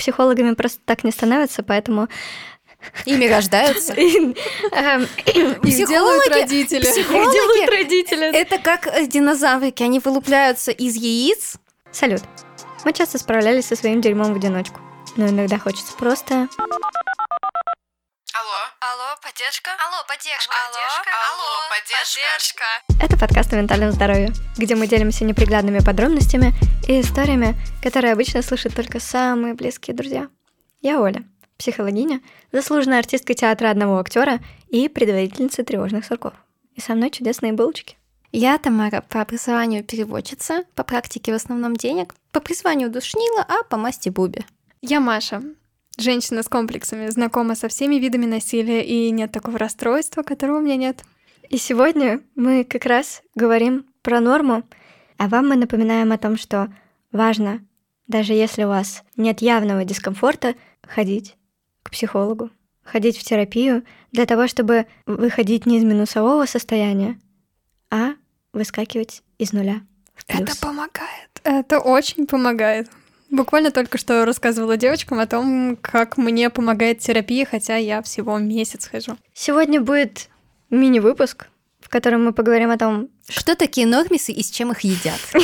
психологами просто так не становятся, поэтому Ими рождаются. Их делают родители. Их делают родители. Это как э, динозаврики, они вылупляются из яиц. Салют. Мы часто справлялись со своим дерьмом в одиночку, но иногда хочется просто Алло. Алло, поддержка. Алло, поддержка. Алло, алло, поддержка. Это подкаст о ментальном здоровье, где мы делимся неприглядными подробностями и историями, которые обычно слышат только самые близкие друзья. Я Оля, психологиня, заслуженная артистка театра одного актера и предводительница тревожных сурков. И со мной чудесные булочки. Я Тамара, по образованию переводчица, по практике в основном денег, по призванию душнила, а по масти Буби. Я Маша, женщина с комплексами, знакома со всеми видами насилия, и нет такого расстройства, которого у меня нет. И сегодня мы как раз говорим про норму, а вам мы напоминаем о том, что важно, даже если у вас нет явного дискомфорта, ходить к психологу, ходить в терапию для того, чтобы выходить не из минусового состояния, а выскакивать из нуля. Это помогает. Это очень помогает. Буквально только что рассказывала девочкам о том, как мне помогает терапия, хотя я всего месяц хожу. Сегодня будет мини-выпуск, в котором мы поговорим о том, Что такие нормисы и с чем их едят?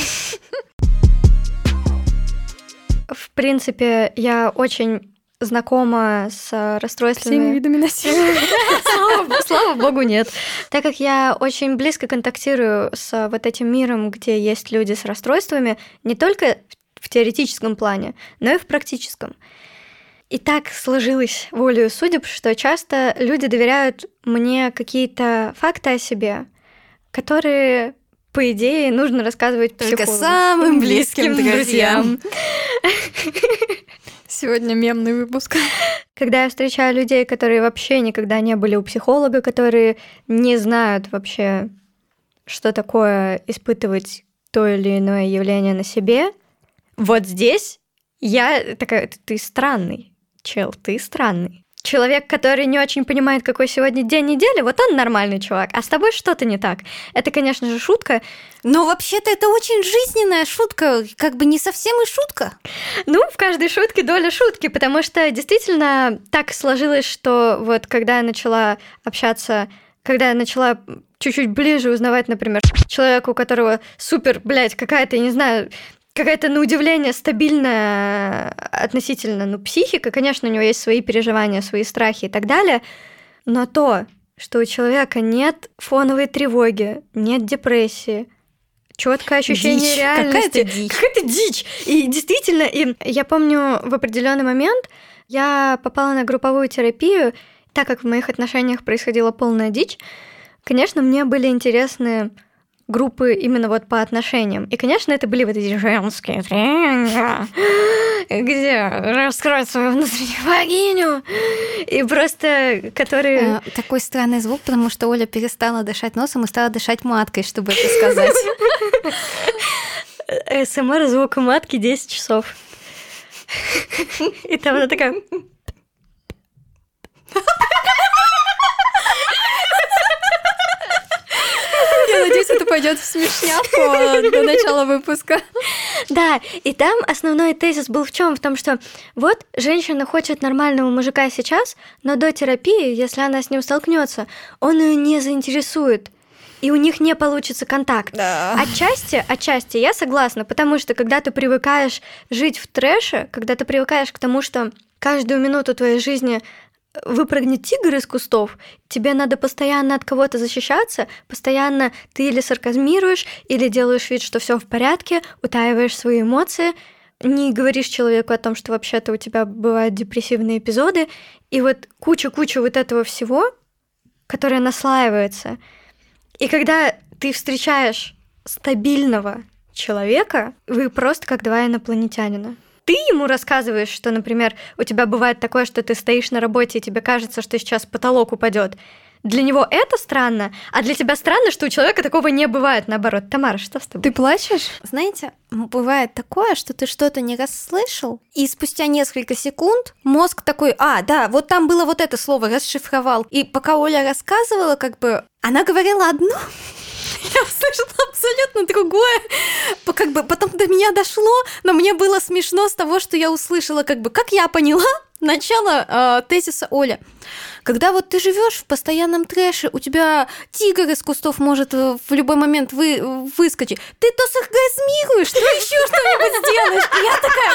в принципе, я очень знакома с Всеми расстройствами. видами насилия. Слава, слава богу, нет. Так как я очень близко контактирую с вот этим миром, где есть люди с расстройствами, не только в теоретическом плане, но и в практическом. И так сложилось волею судеб, что часто люди доверяют мне какие-то факты о себе, которые, по идее, нужно рассказывать Только психологу. самым близким друзьям. Сегодня мемный выпуск. Когда я встречаю людей, которые вообще никогда не были у психолога, которые не знают вообще, что такое испытывать то или иное явление на себе, вот здесь я такая, «Ты- странный, чел, ты странный. Человек, который не очень понимает, какой сегодня день недели, вот он нормальный чувак, а с тобой что-то не так. Это, конечно же, шутка. Но вообще-то это очень жизненная шутка, как бы не совсем и шутка. Ну, в каждой шутке доля шутки, потому что действительно так сложилось, что вот когда я начала общаться, когда я начала чуть-чуть ближе узнавать, например, человека, у которого супер, блядь, какая-то, я не знаю, какая-то, на удивление, стабильная относительно, ну, психика, конечно, у него есть свои переживания, свои страхи и так далее, но то, что у человека нет фоновой тревоги, нет депрессии, четкое ощущение Дичь. реальности. Какая-то дичь. Какая-то дичь. И действительно, и я помню в определенный момент я попала на групповую терапию, так как в моих отношениях происходила полная дичь, конечно, мне были интересны группы именно вот по отношениям. И, конечно, это были вот эти женские тренинги, где раскрыть свою внутреннюю богиню, и просто которые... Э, Такой странный звук, потому что Оля перестала дышать носом и стала дышать маткой, чтобы это сказать. СМР звука матки 10 часов. И там она такая... Я надеюсь, это пойдет в смешнявку до начала выпуска. Да, и там основной тезис был в чем? В том, что вот женщина хочет нормального мужика сейчас, но до терапии, если она с ним столкнется, он ее не заинтересует. И у них не получится контакт. Отчасти, отчасти я согласна, потому что когда ты привыкаешь жить в трэше, когда ты привыкаешь к тому, что каждую минуту твоей жизни выпрыгнет тигр из кустов, тебе надо постоянно от кого-то защищаться, постоянно ты или сарказмируешь, или делаешь вид, что все в порядке, утаиваешь свои эмоции, не говоришь человеку о том, что вообще-то у тебя бывают депрессивные эпизоды, и вот куча-куча вот этого всего, которое наслаивается. И когда ты встречаешь стабильного человека, вы просто как два инопланетянина. Ты ему рассказываешь, что, например, у тебя бывает такое, что ты стоишь на работе, и тебе кажется, что сейчас потолок упадет. Для него это странно, а для тебя странно, что у человека такого не бывает, наоборот. Тамара, что с тобой? Ты плачешь? Знаете, бывает такое, что ты что-то не расслышал, и спустя несколько секунд мозг такой, а, да, вот там было вот это слово, расшифровал. И пока Оля рассказывала, как бы, она говорила одно, Я услышала абсолютно другое. Как бы потом до меня дошло, но мне было смешно с того, что я услышала, как бы, как я поняла, начало э, тезиса Оля. Когда вот ты живешь в постоянном трэше, у тебя тигр из кустов может э, в любой момент вы, выскочить. Ты то соргазмируешь, то еще что-нибудь сделаешь. И я такая,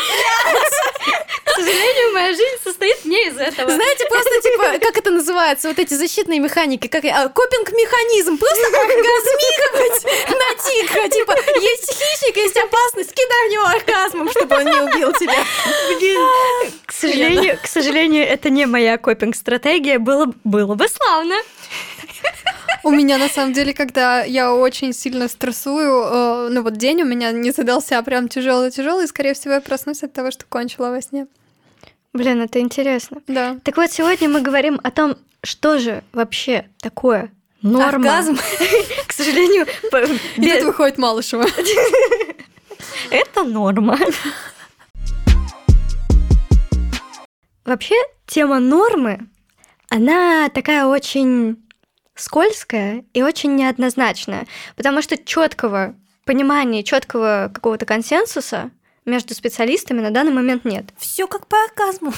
К сожалению, моя жизнь состоит не из этого. знаете, просто типа, как это называется, вот эти защитные механики, как а, копинг-механизм, просто оргазмировать на тигра, типа, есть хищник, есть опасность, кидай в него оргазмом, чтобы он не убил тебя. Блин, к сожалению, к сожалению, это не моя копинг-стратегия. Было, было бы славно. У меня на самом деле, когда я очень сильно стрессую, э, ну вот день у меня не задался прям тяжелый-тяжелый, и, скорее всего, я проснусь от того, что кончила во сне. Блин, это интересно. Да. Так вот, сегодня мы говорим о том, что же вообще такое норма. Оргазм. К сожалению, без- выходит Малышева. это норма. Вообще, тема нормы, она такая очень скользкая и очень неоднозначная, потому что четкого понимания, четкого какого-то консенсуса между специалистами на данный момент нет. Все как по оргазму.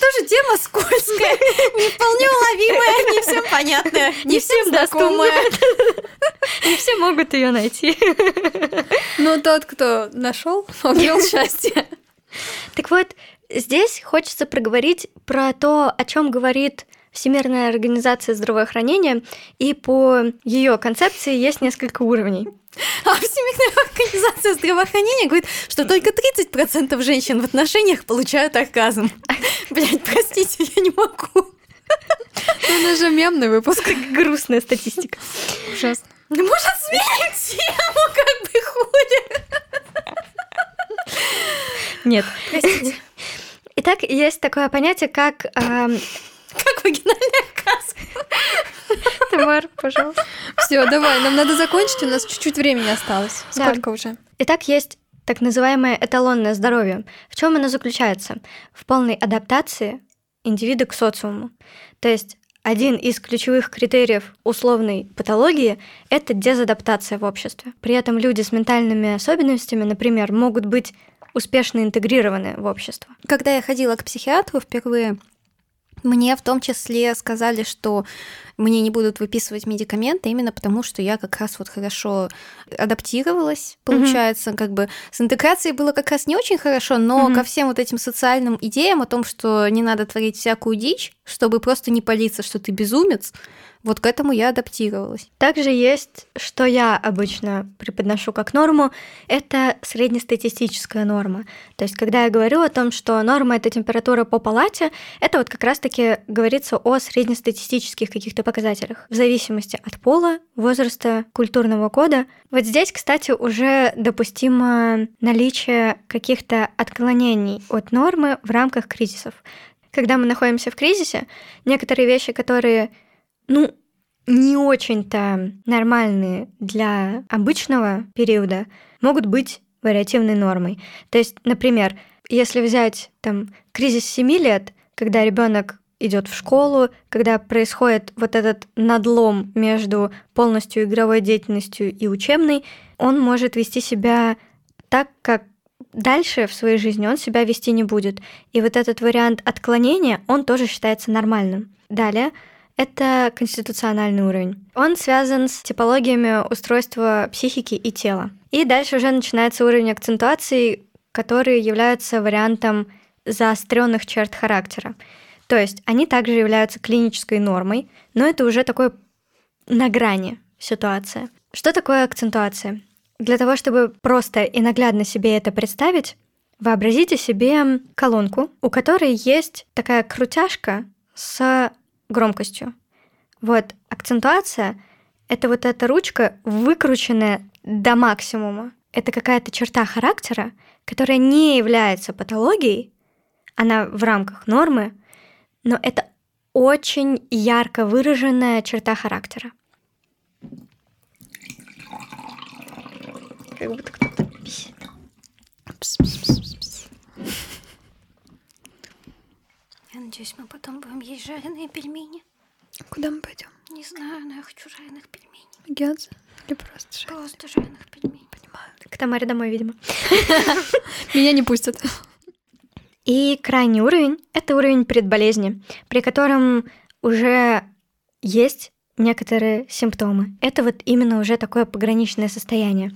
Тоже тема скользкая, не вполне уловимая, не всем понятная, не всем знакомая. Не все могут ее найти. Но тот, кто нашел, обрел счастье. Так вот, здесь хочется проговорить про то, о чем говорит Всемирная организация здравоохранения, и по ее концепции есть несколько уровней. А Всемирная организация здравоохранения говорит, что только 30% женщин в отношениях получают оргазм. Блять, простите, я не могу. Ну, Это же мемный выпуск. Грустная статистика. Ужасно. Ну, Может, сменим тему, как бы хули? Нет. Простите. Итак, есть такое понятие, как... эм, Как вагинальный оргазм? Тамар, пожалуйста. Все, давай, нам надо закончить, у нас чуть-чуть времени осталось. Да. Сколько уже? Итак, есть так называемое эталонное здоровье. В чем оно заключается? В полной адаптации индивида к социуму. То есть один из ключевых критериев условной патологии – это дезадаптация в обществе. При этом люди с ментальными особенностями, например, могут быть успешно интегрированы в общество. Когда я ходила к психиатру впервые, мне в том числе сказали, что мне не будут выписывать медикаменты именно потому, что я как раз вот хорошо адаптировалась, получается, как бы с интеграцией было как раз не очень хорошо, но Мгм. ко всем вот этим социальным идеям о том, что не надо творить всякую дичь, чтобы просто не палиться, что ты безумец, вот к этому я адаптировалась. Также есть, что я обычно преподношу как норму, это среднестатистическая норма. То есть, когда я говорю о том, что норма — это температура по палате, это вот как раз-таки говорится о среднестатистических каких-то показателях, в зависимости от пола, возраста, культурного кода. Вот здесь, кстати, уже допустимо наличие каких-то отклонений от нормы в рамках кризисов. Когда мы находимся в кризисе, некоторые вещи, которые ну, не очень-то нормальные для обычного периода, могут быть вариативной нормой. То есть, например, если взять там кризис 7 лет, когда ребенок идет в школу, когда происходит вот этот надлом между полностью игровой деятельностью и учебной, он может вести себя так, как дальше в своей жизни он себя вести не будет. И вот этот вариант отклонения, он тоже считается нормальным. Далее, это конституциональный уровень. Он связан с типологиями устройства психики и тела. И дальше уже начинается уровень акцентуации, которые являются вариантом заостренных черт характера. То есть они также являются клинической нормой, но это уже такое на грани ситуация. Что такое акцентуация? Для того, чтобы просто и наглядно себе это представить, вообразите себе колонку, у которой есть такая крутяшка с громкостью. Вот акцентуация — это вот эта ручка, выкрученная до максимума. Это какая-то черта характера, которая не является патологией, она в рамках нормы, но это очень ярко выраженная черта характера. Как будто кто-то писит. Я надеюсь, мы потом будем есть жареные пельмени. Куда мы пойдем? Не знаю, но я хочу жареных пельменей. Гёдзе? Или просто Женя? Просто жареных пельменей. Понимаю. К Тамаре домой, видимо. Меня не пустят. И крайний уровень — это уровень предболезни, при котором уже есть некоторые симптомы. Это вот именно уже такое пограничное состояние.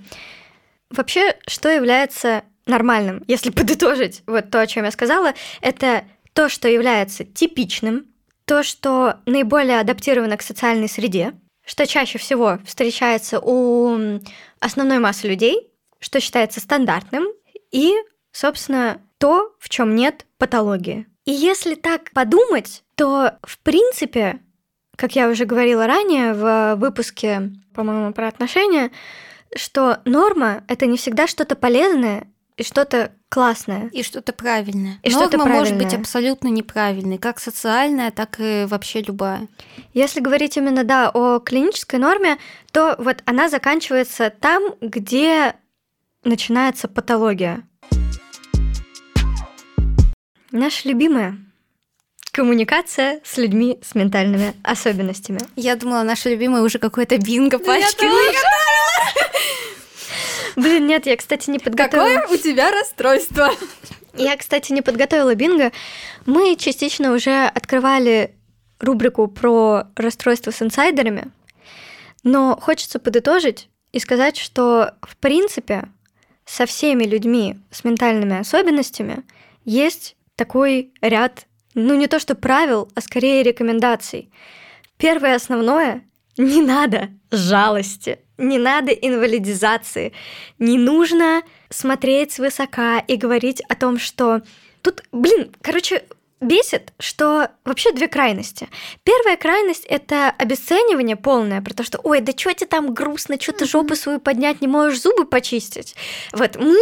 Вообще, что является нормальным, если подытожить вот то, о чем я сказала, это то, что является типичным, то, что наиболее адаптировано к социальной среде, что чаще всего встречается у основной массы людей, что считается стандартным, и, собственно, то, в чем нет патологии. И если так подумать, то, в принципе, как я уже говорила ранее в выпуске, по-моему, про отношения, что норма — это не всегда что-то полезное и что-то классное. И что-то правильное. И Норма что-то может быть правильное. абсолютно неправильной, как социальная, так и вообще любая. Если говорить именно, да, о клинической норме, то вот она заканчивается там, где начинается патология. Наша любимая коммуникация с людьми с ментальными особенностями. Я думала, наша любимая уже какое-то бинго пачки. Блин, нет, я, кстати, не подготовила. Какое у тебя расстройство? Я, кстати, не подготовила бинго. Мы частично уже открывали рубрику про расстройство с инсайдерами, но хочется подытожить и сказать, что, в принципе, со всеми людьми с ментальными особенностями есть такой ряд, ну не то что правил, а скорее рекомендаций. Первое основное — не надо жалости, не надо инвалидизации, не нужно смотреть свысока и говорить о том, что тут, блин, короче, бесит, что вообще две крайности. Первая крайность — это обесценивание полное, про то, что «Ой, да что тебе там грустно, что ты жопу свою поднять не можешь, зубы почистить». Вот мы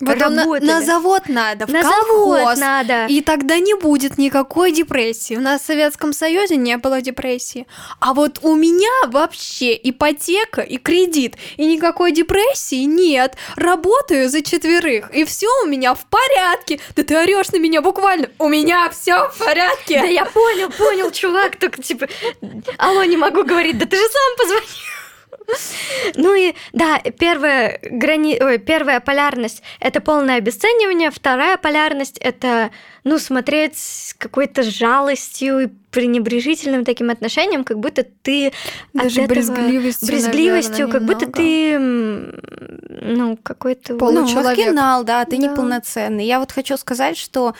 На, работали. на завод надо, в на колхоз. завод надо. И тогда не будет никакой депрессии. У нас в Советском Союзе не было депрессии. А вот у меня вообще ипотека и кредит, и никакой депрессии нет. Работаю за четверых, и все у меня в порядке. Да ты орешь на меня буквально. У меня все в порядке. Да я понял, понял, чувак, только типа, алло, не могу говорить, да ты же сам позвонил. Ну и да, первая, грани... Ой, первая полярность — это полное обесценивание, вторая полярность — это, ну, смотреть с какой-то жалостью и пренебрежительным таким отношением, как будто ты Даже от этого... брезгливостью, брезгливостью, наверное, как будто немного. ты, м, ну, какой-то... Пол- Ну, Получеловек. маргинал, да, ты Да. неполноценный. Я вот хочу сказать, что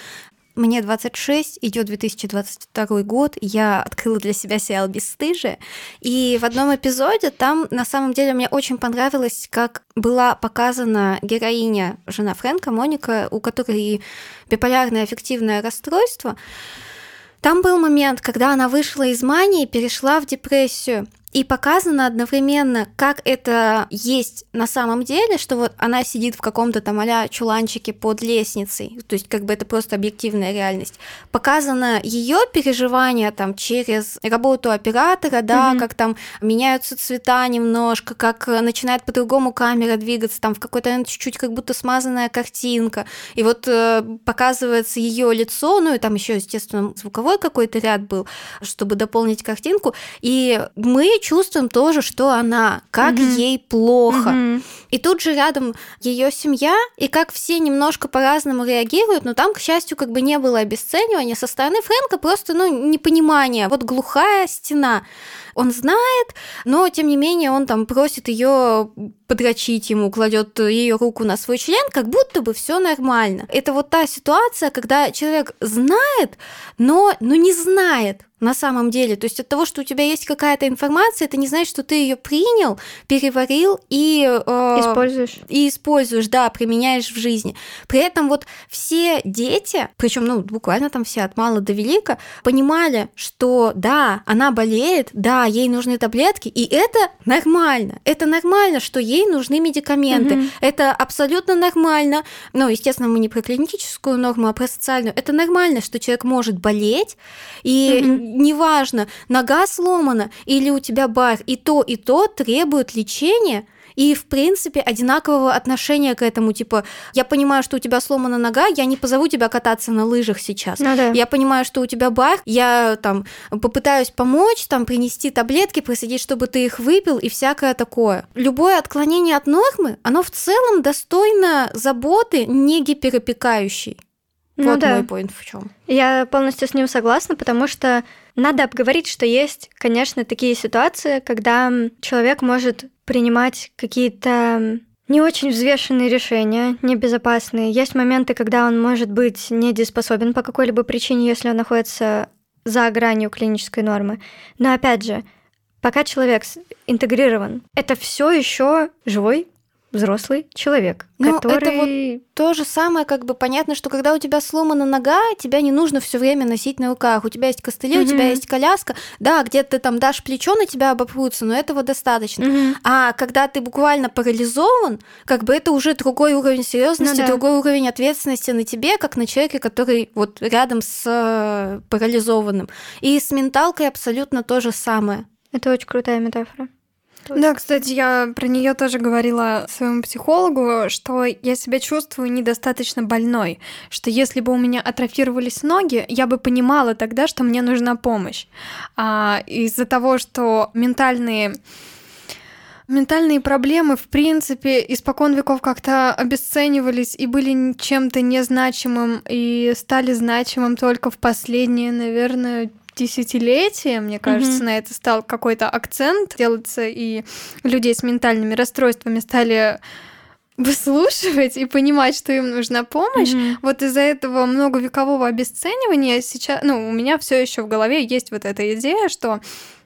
мне 26, идет 2022 год, я открыла для себя сериал «Бесстыжие», и в одном эпизоде там, на самом деле, мне очень понравилось, как была показана героиня, жена Фрэнка, Моника, у которой биполярное аффективное расстройство. Там был момент, когда она вышла из мании, перешла в депрессию, и показано одновременно, как это есть на самом деле, что вот она сидит в каком-то там а чуланчике под лестницей, то есть как бы это просто объективная реальность. Показано ее переживания там через работу оператора, да, Мгм. как там меняются цвета немножко, как э, начинает по-другому камера двигаться, там в какой-то момент чуть-чуть как будто смазанная картинка, и вот э, показывается ее лицо, ну и там еще, естественно, звуковой какой-то ряд был, чтобы дополнить картинку, и мы чувствуем тоже, что она, как Мгм. ей плохо. Мгм. И тут же рядом ее семья, и как все немножко по-разному реагируют, но там, к счастью, как бы не было обесценивания со стороны Фрэнка, просто, ну, непонимание. Вот глухая стена. Он знает, но тем не менее он там просит ее подрочить ему, кладет ее руку на свой член, как будто бы все нормально. Это вот та ситуация, когда человек знает, но, но не знает на самом деле. То есть от того, что у тебя есть какая-то информация, это не значит, что ты ее принял, переварил и э, Используешь. и используешь, да, применяешь в жизни. При этом вот все дети, причем, ну, буквально там все от мала до велика, понимали, что да, она болеет, да, ей нужны таблетки, и это нормально. Это нормально, что ей нужны медикаменты. Мгм. Это абсолютно нормально. Ну, естественно, мы не про клиническую норму, а про социальную. Это нормально, что человек может болеть, и Мгм. неважно, нога сломана или у тебя бар, и то, и то требует лечения, и, в принципе, одинакового отношения к этому. Типа, я понимаю, что у тебя сломана нога, я не позову тебя кататься на лыжах сейчас. Ну да. Я понимаю, что у тебя бар, я там попытаюсь помочь, там принести таблетки, проследить, чтобы ты их выпил и всякое такое. Любое отклонение от нормы, оно в целом достойно заботы не гиперопекающей. Ну вот да. мой поинт в чем. Я полностью с ним согласна, потому что надо обговорить, что есть, конечно, такие ситуации, когда человек может принимать какие-то не очень взвешенные решения, небезопасные. Есть моменты, когда он может быть недееспособен по какой-либо причине, если он находится за гранью клинической нормы. Но опять же, пока человек интегрирован, это все еще живой взрослый человек, Ну, это который... То же самое, как бы понятно, что когда у тебя сломана нога, тебя не нужно все время носить на руках. У тебя есть костыли, у тебя есть коляска. Да, где-то ты там дашь плечо, на тебя обопрутся, но этого достаточно. Мгм. А когда ты буквально парализован, как бы это уже другой уровень серьезности, Ну да. другой уровень ответственности на тебе, как на человеке, который вот рядом с э, парализованным. И с менталкой абсолютно то же самое. Это очень крутая метафора. Да, кстати, я про нее тоже говорила своему психологу, что я себя чувствую недостаточно больной, что если бы у меня атрофировались ноги, я бы понимала тогда, что мне нужна помощь. А из-за того, что ментальные Ментальные проблемы, в принципе, испокон веков как-то обесценивались и были чем-то незначимым, и стали значимым только в последние, наверное, десятилетия, мне кажется, Мгм. на это стал какой-то акцент делаться, и людей с ментальными расстройствами стали выслушивать и понимать, что им нужна помощь. Мгм. Вот из-за этого многовекового обесценивания сейчас, ну, у меня все еще в голове есть вот эта идея, что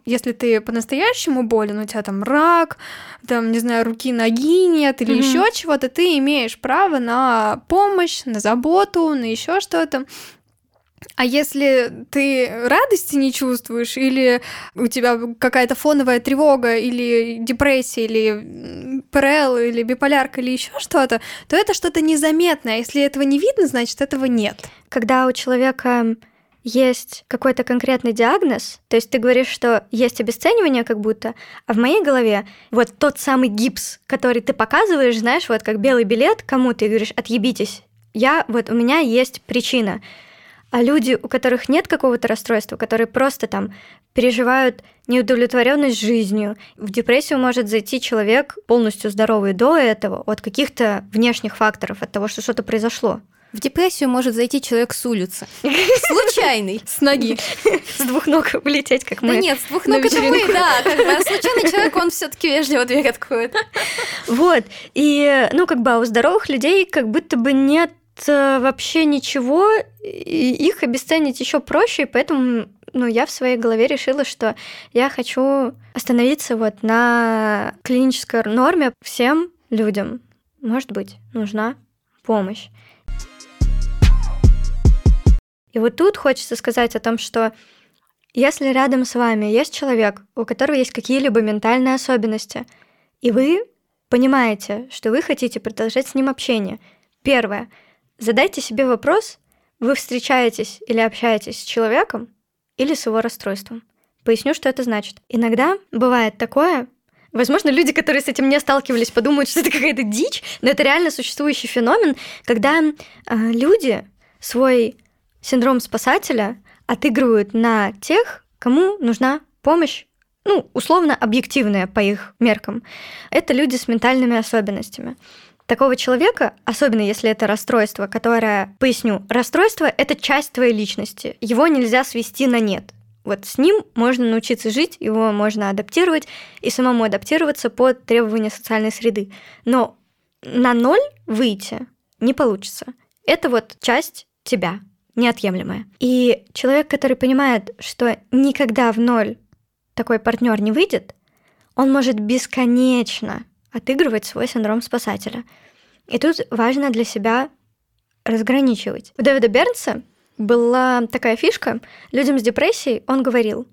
если ты по-настоящему болен, у тебя там рак, там, не знаю, руки, ноги нет или Мгм. еще чего-то, ты имеешь право на помощь, на заботу, на еще что-то. А если ты радости не чувствуешь, или у тебя какая-то фоновая тревога, или депрессия, или ПРЛ, или биполярка, или еще что-то, то это что-то незаметное. Если этого не видно, значит этого нет. когда у человека есть какой-то конкретный диагноз, то есть ты говоришь, что есть обесценивание как будто, а в моей голове вот тот самый гипс, который ты показываешь, знаешь, вот как белый билет кому-то и говоришь, отъебитесь. Я, вот у меня есть причина. А люди, у которых нет какого-то расстройства, которые просто там переживают неудовлетворенность жизнью, в депрессию может зайти человек полностью здоровый до этого от каких-то внешних факторов, от того, что что-то произошло. В депрессию может зайти человек с улицы. Случайный. С ноги. С двух ног улететь, как Да мы. нет, с двух ног это мы, да. как бы, а случайный человек, он все таки вежливо дверь откроет. Вот. И, ну, как бы, а у здоровых людей как будто бы нет вообще ничего, и их обесценить еще проще, и поэтому ну, я в своей голове решила, что я хочу остановиться вот на клинической норме всем людям. Может быть, нужна помощь. И вот тут хочется сказать о том, что если рядом с вами есть человек, у которого есть какие-либо ментальные особенности, и вы понимаете, что вы хотите продолжать с ним общение, первое, задайте себе вопрос, вы встречаетесь или общаетесь с человеком или с его расстройством. Поясню, что это значит. Иногда бывает такое, Возможно, люди, которые с этим не сталкивались, подумают, что это какая-то дичь, но это реально существующий феномен, когда э, люди свой синдром спасателя отыгрывают на тех, кому нужна помощь, ну, условно объективная по их меркам. Это люди с ментальными особенностями. Такого человека, особенно если это расстройство, которое, поясню, расстройство — это часть твоей личности. Его нельзя свести на нет. Вот с ним можно научиться жить, его можно адаптировать и самому адаптироваться под требования социальной среды. Но на ноль выйти не получится. Это вот часть тебя, неотъемлемая. И человек, который понимает, что никогда в ноль такой партнер не выйдет, он может бесконечно отыгрывать свой синдром спасателя. И тут важно для себя разграничивать. У Дэвида Бернса была такая фишка. Людям с депрессией он говорил,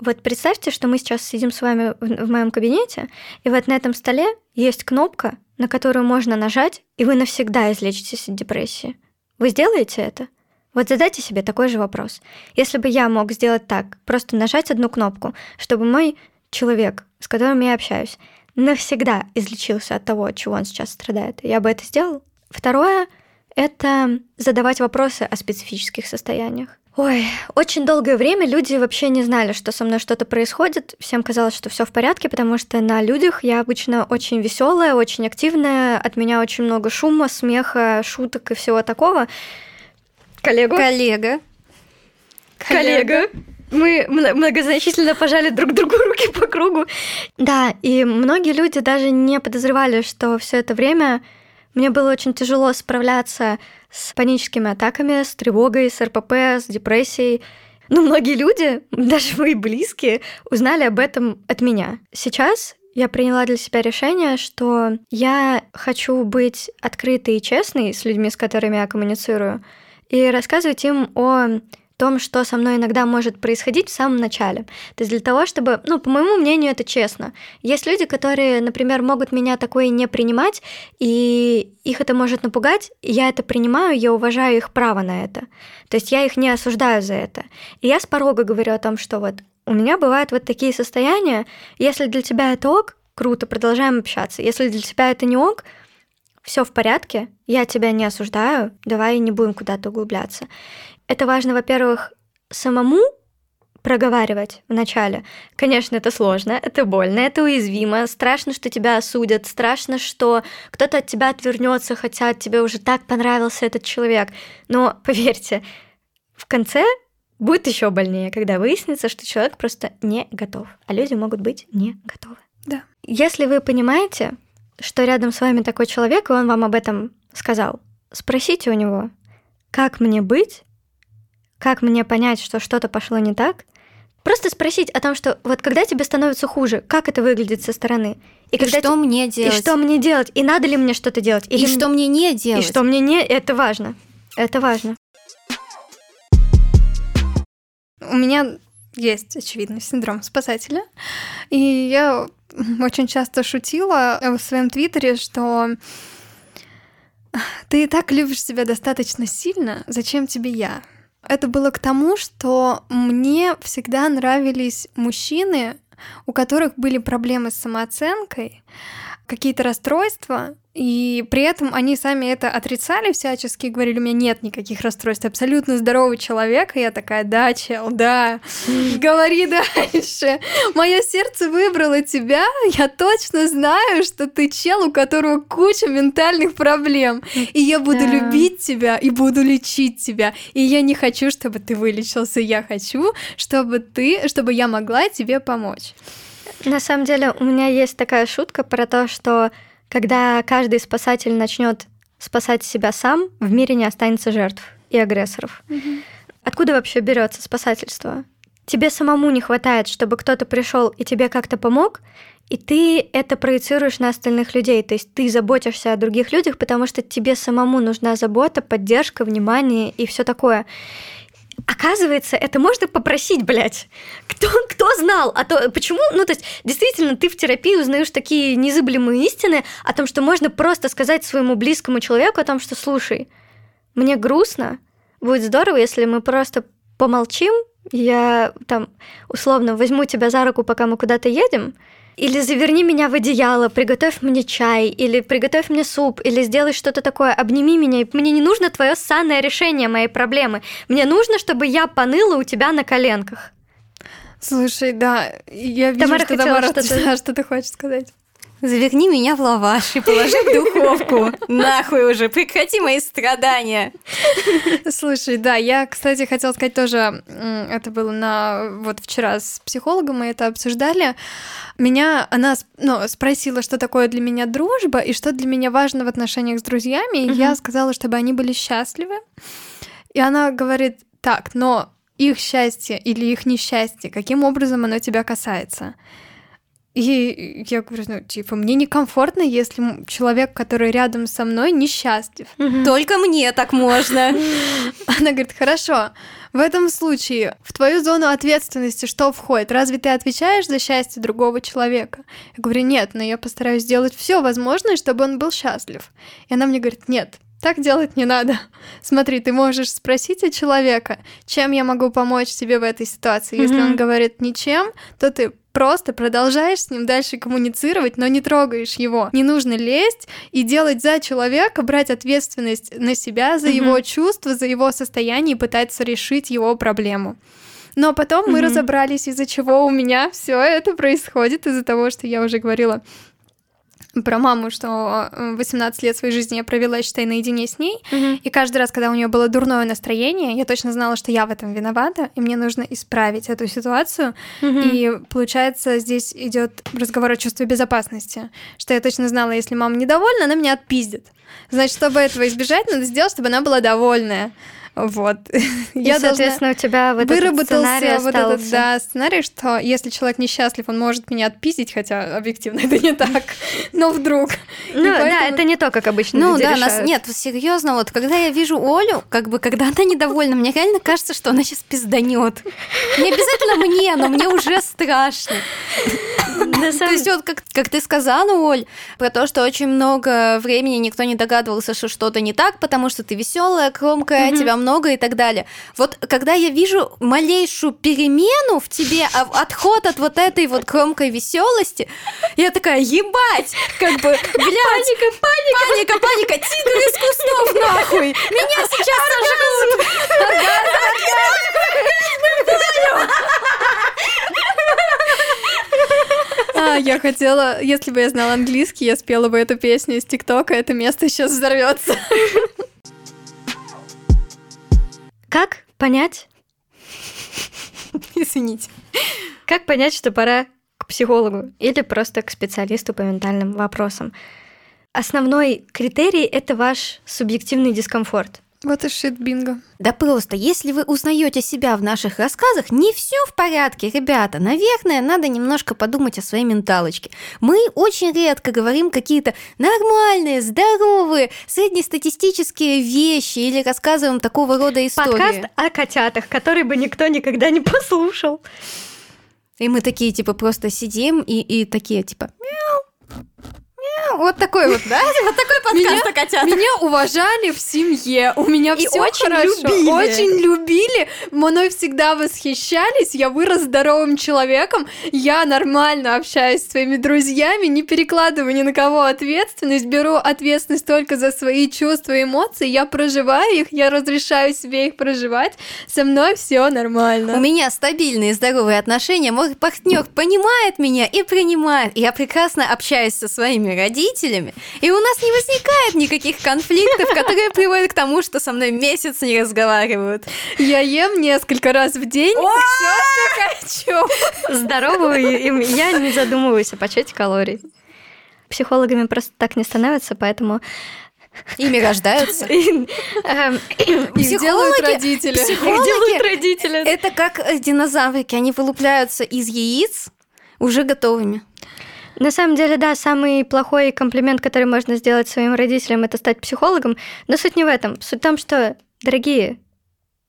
вот представьте, что мы сейчас сидим с вами в, моем кабинете, и вот на этом столе есть кнопка, на которую можно нажать, и вы навсегда излечитесь от депрессии. Вы сделаете это? Вот задайте себе такой же вопрос. Если бы я мог сделать так, просто нажать одну кнопку, чтобы мой человек, с которым я общаюсь, навсегда излечился от того, от чего он сейчас страдает, я бы это сделал. Второе — это задавать вопросы о специфических состояниях. Ой, очень долгое время люди вообще не знали, что со мной что-то происходит. Всем казалось, что все в порядке, потому что на людях я обычно очень веселая, очень активная, от меня очень много шума, смеха, шуток и всего такого. Коллега. Коллега. Коллега. Мы многозначительно пожали друг другу руки по кругу. Да, и многие люди даже не подозревали, что все это время мне было очень тяжело справляться с паническими атаками, с тревогой, с РПП, с депрессией. Но многие люди, даже мои близкие, узнали об этом от меня. Сейчас я приняла для себя решение, что я хочу быть открытой и честной с людьми, с которыми я коммуницирую, и рассказывать им о том, что со мной иногда может происходить в самом начале. То есть для того, чтобы, ну, по моему мнению, это честно. Есть люди, которые, например, могут меня такое не принимать, и их это может напугать, я это принимаю, я уважаю их право на это. То есть я их не осуждаю за это. И я с порога говорю о том, что вот у меня бывают вот такие состояния, если для тебя это ок, круто, продолжаем общаться. Если для тебя это не ок, все в порядке, я тебя не осуждаю, давай не будем куда-то углубляться. Это важно, во-первых, самому проговаривать вначале. Конечно, это сложно, это больно, это уязвимо, страшно, что тебя осудят, страшно, что кто-то от тебя отвернется, хотя тебе уже так понравился этот человек. Но поверьте, в конце будет еще больнее, когда выяснится, что человек просто не готов, а люди могут быть не готовы. Да. Если вы понимаете, что рядом с вами такой человек, и он вам об этом сказал, спросите у него, как мне быть, как мне понять, что что-то пошло не так, просто спросить о том, что вот когда тебе становится хуже, как это выглядит со стороны. И, и когда что те... мне делать? И что мне делать? И надо ли мне что-то делать? Или... И что мне не делать? И что мне не... Это важно. Это важно. У меня есть, очевидно, синдром спасателя. И я очень часто шутила в своем твиттере, что ты и так любишь себя достаточно сильно, зачем тебе я? Это было к тому, что мне всегда нравились мужчины, у которых были проблемы с самооценкой, какие-то расстройства, и при этом они сами это отрицали всячески, говорили, у меня нет никаких расстройств, абсолютно здоровый человек. И я такая, да, чел, да, говори дальше. Мое сердце выбрало тебя, я точно знаю, что ты чел, у которого куча ментальных проблем. И я буду да. любить тебя и буду лечить тебя. И я не хочу, чтобы ты вылечился, я хочу, чтобы ты, чтобы я могла тебе помочь. На самом деле, у меня есть такая шутка про то, что когда каждый спасатель начнет спасать себя сам, в мире не останется жертв и агрессоров. Mm-hmm. Откуда вообще берется спасательство? Тебе самому не хватает, чтобы кто-то пришел и тебе как-то помог, и ты это проецируешь на остальных людей. То есть ты заботишься о других людях, потому что тебе самому нужна забота, поддержка, внимание и все такое. Оказывается, это можно попросить, блядь. Кто, кто знал? А то почему? Ну, то есть, действительно, ты в терапии узнаешь такие незыблемые истины о том, что можно просто сказать своему близкому человеку о том, что слушай, мне грустно, будет здорово, если мы просто помолчим, я там условно возьму тебя за руку, пока мы куда-то едем, или заверни меня в одеяло, приготовь мне чай, или приготовь мне суп, или сделай что-то такое, обними меня. Мне не нужно твое санное решение моей проблемы. Мне нужно, чтобы я поныла у тебя на коленках. Слушай, да, я вижу, Тамара что Тамара что-то... что ты хочешь сказать. Заверни меня в лаваш и положи в духовку. Нахуй уже, прекрати мои страдания. Слушай, да, я, кстати, хотела сказать тоже, это было на вот вчера с психологом, мы это обсуждали. Меня, она ну, спросила, что такое для меня дружба и что для меня важно в отношениях с друзьями. И я сказала, чтобы они были счастливы. И она говорит, так, но их счастье или их несчастье, каким образом оно тебя касается? И я говорю, ну, типа, мне некомфортно, если человек, который рядом со мной, несчастлив. Угу. Только мне так можно. Она говорит, хорошо, в этом случае в твою зону ответственности что входит? Разве ты отвечаешь за счастье другого человека? Я говорю, нет, но я постараюсь сделать все возможное, чтобы он был счастлив. И она мне говорит, нет, так делать не надо. Смотри, ты можешь спросить у человека, чем я могу помочь тебе в этой ситуации. Если mm-hmm. он говорит ничем, то ты просто продолжаешь с ним дальше коммуницировать, но не трогаешь его. Не нужно лезть и делать за человека, брать ответственность на себя за его чувства, за его состояние и пытаться решить его проблему. Но потом мы разобрались, из-за чего у меня все это происходит, из-за того, что я уже говорила про маму, что э, 18 лет своей жизни я провела, считай, наедине с ней. И каждый раз, когда у нее было дурное настроение, я точно знала, что я в этом виновата, и мне нужно исправить эту ситуацию. И получается, здесь идет разговор о чувстве безопасности, что я точно знала, если мама недовольна, она меня отпиздит. Значит, чтобы этого избежать, надо сделать, чтобы она была довольная. Вот. И, я соответственно, у тебя вот этот выработался вот этот да, сценарий, что если человек несчастлив, он может меня отпиздить, хотя объективно это не так, но вдруг. Ну И да, поэтому- это не то, как обычно Ну да, нас нет, серьезно, вот когда я вижу Олю, как бы когда она недовольна, мне реально кажется, что она сейчас пизданет. Не обязательно мне, но мне уже страшно. На То самом- есть вот как, как ты сказала, Оль, про то, что очень много времени никто не догадывался, что что-то не так, потому что ты веселая, громкая, тебя много и так далее. Вот когда я вижу малейшую перемену в тебе, а- отход от вот этой вот громкой веселости, я такая, ебать, как бы, блядь, паника, паника, паника, паника, тигр из кустов, нахуй, меня сейчас сожрут. А, я хотела, если бы я знала английский, я спела бы эту песню из ТикТока, это место сейчас взорвется. Как понять, Извините. как понять, что пора к психологу или просто к специалисту по ментальным вопросам? Основной критерий — это ваш субъективный дискомфорт. Вот и шит бинго. Да просто, если вы узнаете себя в наших рассказах, не все в порядке, ребята. Наверное, надо немножко подумать о своей менталочке. Мы очень редко говорим какие-то нормальные, здоровые, среднестатистические вещи или рассказываем такого рода истории. Подкаст о котятах, который бы никто никогда не послушал. И мы такие, типа, просто сидим и, и такие, типа, мяу, мяу. Вот такой вот, да? Вот такой подкаст о котятах. Меня уважали в семье, у меня И все очень хорошо, любили. очень любили, мной всегда восхищались, я вырос здоровым человеком, я нормально общаюсь с своими друзьями, не перекладываю ни на кого ответственность, беру ответственность только за свои чувства и эмоции, я проживаю их, я разрешаю себе их проживать, со мной все У нормально. меня стабильные здоровые отношения, мой партнер понимает меня и принимает. Я прекрасно общаюсь со своими родителями, и у нас не возникает никаких конфликтов, которые приводят к тому, что со мной месяц не разговаривают. Я ем несколько раз в день, все, что хочу. Здоровую, и я не задумываюсь о подсчете калорий. Психологами просто так не становятся, поэтому Ими рождаются. эм, Их делают родители. делают родители. Это как э, динозаврики, они вылупляются из яиц уже готовыми. На самом деле, да, самый плохой комплимент, который можно сделать своим родителям, это стать психологом. Но суть не в этом. Суть в том, что, дорогие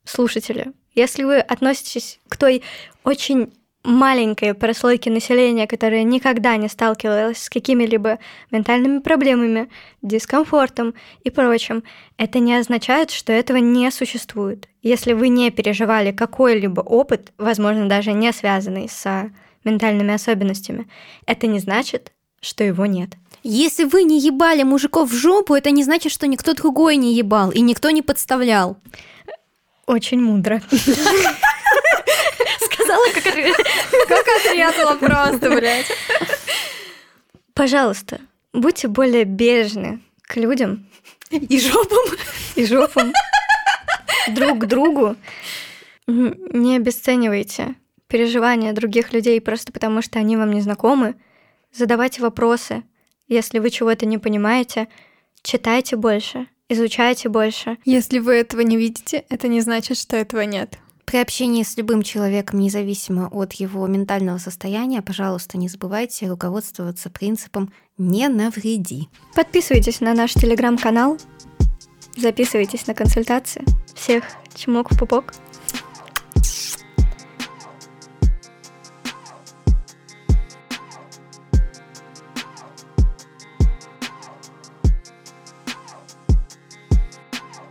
слушатели, если вы относитесь к той очень маленькой прослойке населения, которая никогда не сталкивалась с какими-либо ментальными проблемами, дискомфортом и прочим, это не означает, что этого не существует. Если вы не переживали какой-либо опыт, возможно, даже не связанный с ментальными особенностями, это не значит, что его нет. Если вы не ебали мужиков в жопу, это не значит, что никто другой не ебал и никто не подставлял. Очень мудро. Сказала, как... Как отрезала просто, блядь. Пожалуйста, будьте более бережны к людям И жопам. и жопам, друг к другу. Не обесценивайте переживания других людей просто потому, что они вам не знакомы. Задавайте вопросы. Если вы чего-то не понимаете, читайте больше, изучайте больше. Если вы этого не видите, это не значит, что этого нет. При общении с любым человеком, независимо от его ментального состояния, пожалуйста, не забывайте руководствоваться принципом «не навреди». Подписывайтесь на наш телеграм-канал, записывайтесь на консультации. Всех чмок в пупок.